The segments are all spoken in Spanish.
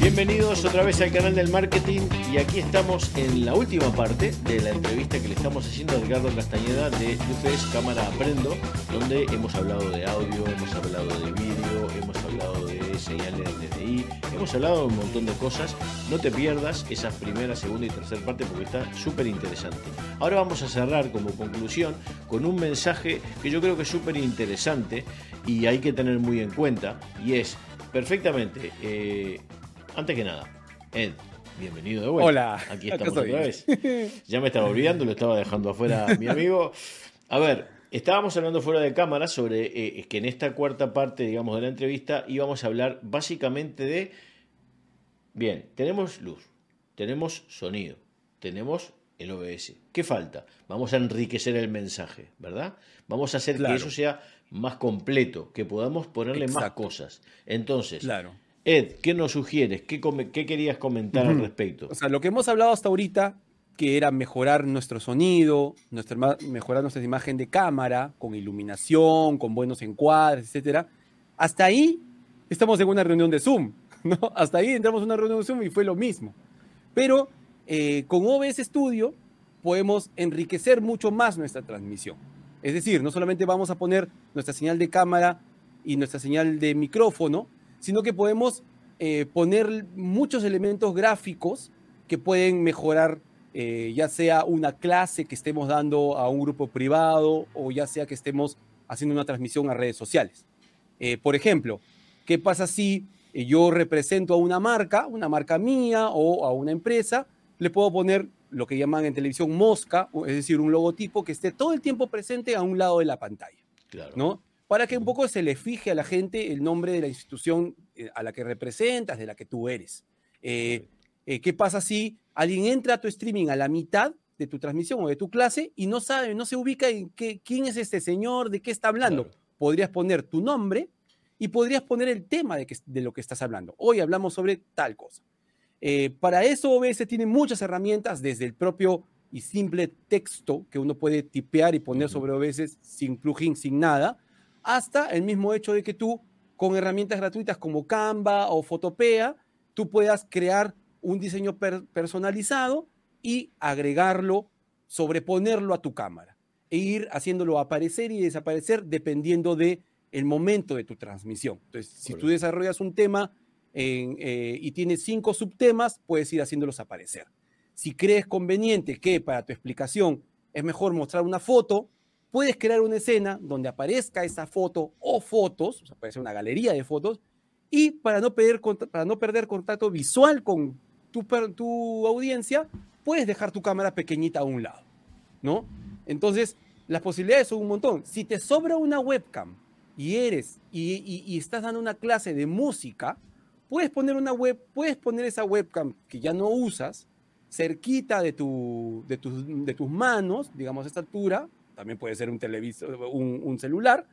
Bienvenidos otra vez al canal del marketing y aquí estamos en la última parte de la entrevista que le estamos haciendo a Edgardo Castañeda de UPS Cámara Aprendo, donde hemos hablado de audio, hemos hablado de vídeo, hemos hablado de señales de hemos hablado de un montón de cosas. No te pierdas esa primera, segunda y tercera parte porque está súper interesante. Ahora vamos a cerrar como conclusión con un mensaje que yo creo que es súper interesante y hay que tener muy en cuenta y es perfectamente... Eh, antes que nada, Ed, bienvenido de vuelta. Hola. Aquí estamos otra vez. Ya me estaba olvidando, lo estaba dejando afuera mi amigo. A ver, estábamos hablando fuera de cámara sobre eh, que en esta cuarta parte, digamos, de la entrevista íbamos a hablar básicamente de. Bien, tenemos luz, tenemos sonido, tenemos el OBS. ¿Qué falta? Vamos a enriquecer el mensaje, ¿verdad? Vamos a hacer que eso sea más completo, que podamos ponerle más cosas. Entonces, claro. Ed, ¿qué nos sugieres? ¿Qué, qué querías comentar al respecto? O sea, lo que hemos hablado hasta ahorita, que era mejorar nuestro sonido, nuestra, mejorar nuestra imagen de cámara, con iluminación, con buenos encuadres, etc. Hasta ahí estamos en una reunión de Zoom, ¿no? Hasta ahí entramos en una reunión de Zoom y fue lo mismo. Pero eh, con OBS Studio podemos enriquecer mucho más nuestra transmisión. Es decir, no solamente vamos a poner nuestra señal de cámara y nuestra señal de micrófono, sino que podemos eh, poner muchos elementos gráficos que pueden mejorar eh, ya sea una clase que estemos dando a un grupo privado o ya sea que estemos haciendo una transmisión a redes sociales. Eh, por ejemplo, ¿qué pasa si yo represento a una marca, una marca mía o a una empresa? Le puedo poner lo que llaman en televisión mosca, es decir, un logotipo que esté todo el tiempo presente a un lado de la pantalla. Claro. ¿no? para que un poco se le fije a la gente el nombre de la institución eh, a la que representas, de la que tú eres. Eh, eh, ¿Qué pasa si alguien entra a tu streaming a la mitad de tu transmisión o de tu clase y no sabe, no se ubica en qué, quién es este señor, de qué está hablando? Podrías poner tu nombre y podrías poner el tema de, de lo que estás hablando. Hoy hablamos sobre tal cosa. para eso OBS tiene muchas herramientas, desde el propio y simple texto que uno puede tipear y poner sobre OBS sin plugin, sin nada, hasta el mismo hecho de que tú, con herramientas gratuitas como Canva o Photopea, tú puedas crear un diseño personalizado y agregarlo, sobreponerlo a tu cámara e ir haciéndolo aparecer y desaparecer dependiendo de el momento de tu transmisión. Entonces, si tú desarrollas un tema eh, y tienes cinco subtemas, puedes ir haciéndolos aparecer. Si crees conveniente que para tu explicación es mejor mostrar una foto, puedes crear una escena donde aparezca esa foto o fotos, o sea, puede ser una galería de fotos, y para no perder, para no perder contacto visual con tu, tu audiencia, puedes dejar tu cámara pequeñita a un lado, ¿no? Entonces, las posibilidades son un montón. Si te sobra una webcam y eres y, estás dando una clase de música, puedes poner una web, puedes poner esa webcam que ya no usas cerquita de, tu, de, de tus manos, digamos a esta altura, también puede ser un televisor, un, celular,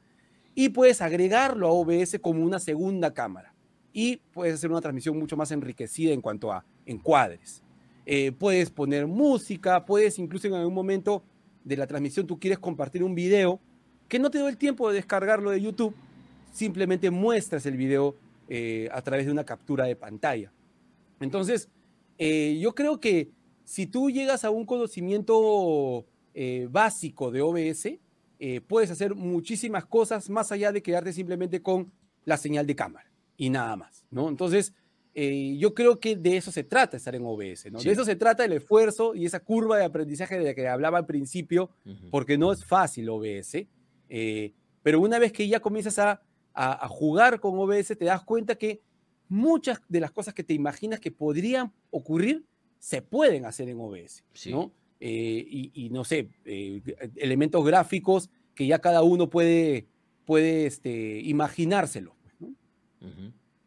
y puedes agregarlo a OBS como una segunda cámara. Y puedes hacer una transmisión mucho más enriquecida en cuanto a encuadres. Eh, puedes poner música, puedes incluso en algún momento de la transmisión tú quieres compartir un video que no te doy el tiempo de descargarlo de YouTube, simplemente muestras el video eh, a través de una captura de pantalla. Entonces, eh, yo creo que si tú llegas a un conocimiento eh, básico de OBS, puedes hacer muchísimas cosas más allá de quedarte simplemente con la señal de cámara y nada más, ¿no? Entonces, eh, yo creo que de eso se trata estar en OBS, ¿no? De eso se trata el esfuerzo y esa curva de aprendizaje de la que hablaba al principio, porque no es fácil OBS, pero una vez que ya comienzas a, a, jugar con OBS, te das cuenta que muchas de las cosas que te imaginas que podrían ocurrir se pueden hacer en OBS, ¿no? Eh, y, no sé, eh, elementos gráficos que ya cada uno puede, puede este, imaginárselo. Pues,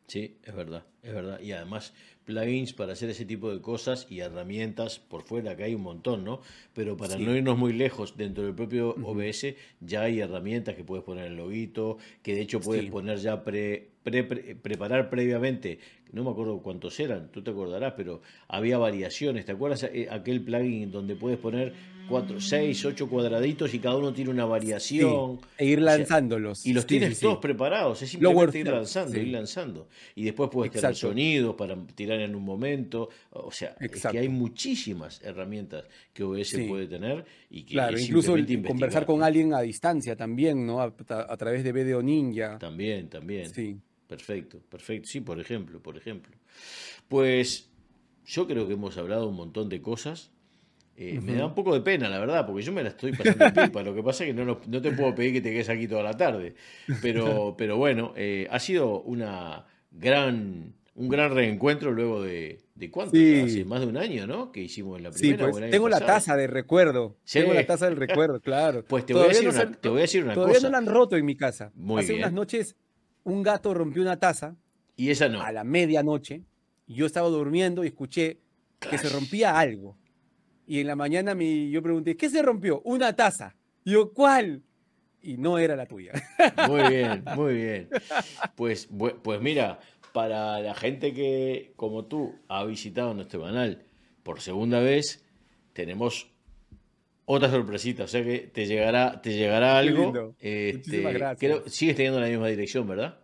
sí, es verdad. Es verdad, y además plugins para hacer ese tipo de cosas y herramientas por fuera, que hay un montón, ¿no? Pero para no irnos muy lejos, dentro del propio OBS ya hay herramientas que puedes poner el loguito, que de hecho puedes poner ya pre, preparar previamente, no me acuerdo cuántos eran, tú te acordarás, pero había variaciones, ¿te acuerdas eh, aquel plugin donde puedes poner cuatro, seis, ocho cuadraditos y cada uno tiene una variación? e ir lanzándolos. y los tienes todos preparados, es simplemente ir lanzando, ir lanzando. Y después puedes tener sonidos para tirar en un momento, o sea, es que hay muchísimas herramientas que OBS puede tener y que Claro, incluso conversar con alguien a distancia también, ¿no? A, a través de Video Ninja. También, también. Sí. Perfecto, perfecto. Sí, por ejemplo, por ejemplo. Pues yo creo que hemos hablado un montón de cosas. Eh, me da un poco de pena, la verdad, porque yo me la estoy pasando pipa. Lo que pasa es que no, no, te puedo pedir que te quedes aquí toda la tarde. Pero, pero bueno, eh, ha sido una gran, un gran reencuentro luego de, de cuánto, hace más de un año, ¿no? Que hicimos la primera. Sí, pues, tengo la taza de recuerdo. Tengo la taza del recuerdo, claro. Pues te voy, a decir, una, te voy a decir una todavía no la han roto en mi casa. hace unas noches un gato rompió una taza. Y esa no. A la medianoche. Yo estaba durmiendo y escuché que se rompía algo. Y en la mañana me, yo pregunté, ¿qué se rompió? Una taza. Y yo, ¿cuál? Y no era la tuya. Muy bien, muy bien. Pues, pues mira, para la gente que, como tú, ha visitado nuestro canal por segunda vez, tenemos otra sorpresita, o sea que te llegará, te llegará algo. Este, creo, sigues teniendo la misma dirección, ¿verdad?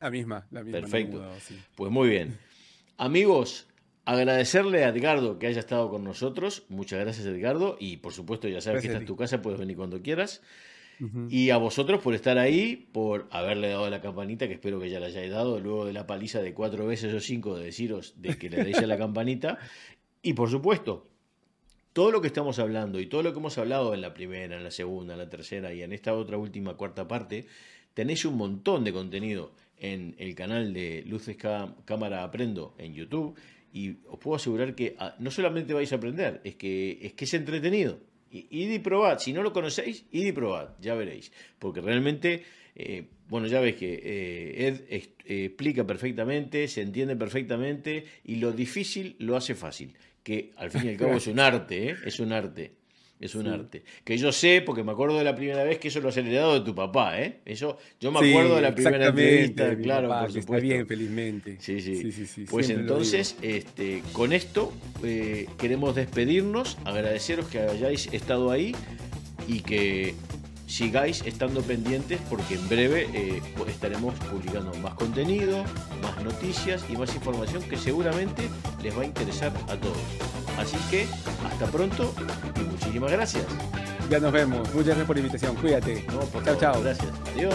La misma, la misma. Perfecto. Pues muy bien. Amigos, agradecerle a Edgardo que haya estado con nosotros. Muchas gracias, Edgardo. Y por supuesto, ya sabes que esta es tu casa, puedes venir cuando quieras. Y a vosotros por estar ahí, por haberle dado la campanita, que espero que ya la hayáis dado, luego de la paliza de cuatro veces o cinco de deciros de que le deis a la campanita. Y por supuesto, todo lo que estamos hablando y todo lo que hemos hablado en la primera, en la segunda, en la tercera y en esta otra última cuarta parte, tenéis un montón de contenido en el canal de Luces Cámara Aprendo en YouTube y os puedo asegurar que ah, no solamente vais a aprender, es que es, que es entretenido. Id y probad, si no lo conocéis, id y probad, ya veréis, porque realmente, eh, bueno, ya veis que eh, Ed eh, explica perfectamente, se entiende perfectamente y lo difícil lo hace fácil que al fin y al cabo es un arte, ¿eh? es un arte. Es un arte. Que yo sé, porque me acuerdo de la primera vez que eso lo has heredado de tu papá, ¿eh? Eso, yo me acuerdo de la primera entrevista, claro, por supuesto. Está bien, felizmente. Sí, sí. pues entonces, este, con esto eh, queremos despedirnos, agradeceros que hayáis estado ahí y que sigáis estando pendientes porque en breve eh, estaremos publicando más contenido, más noticias y más información que seguramente les va a interesar a todos. Así que hasta pronto y muchísimas gracias. Ya nos vemos. Muchas gracias por la invitación. Cuídate. No, chao, chao. Gracias. Adiós.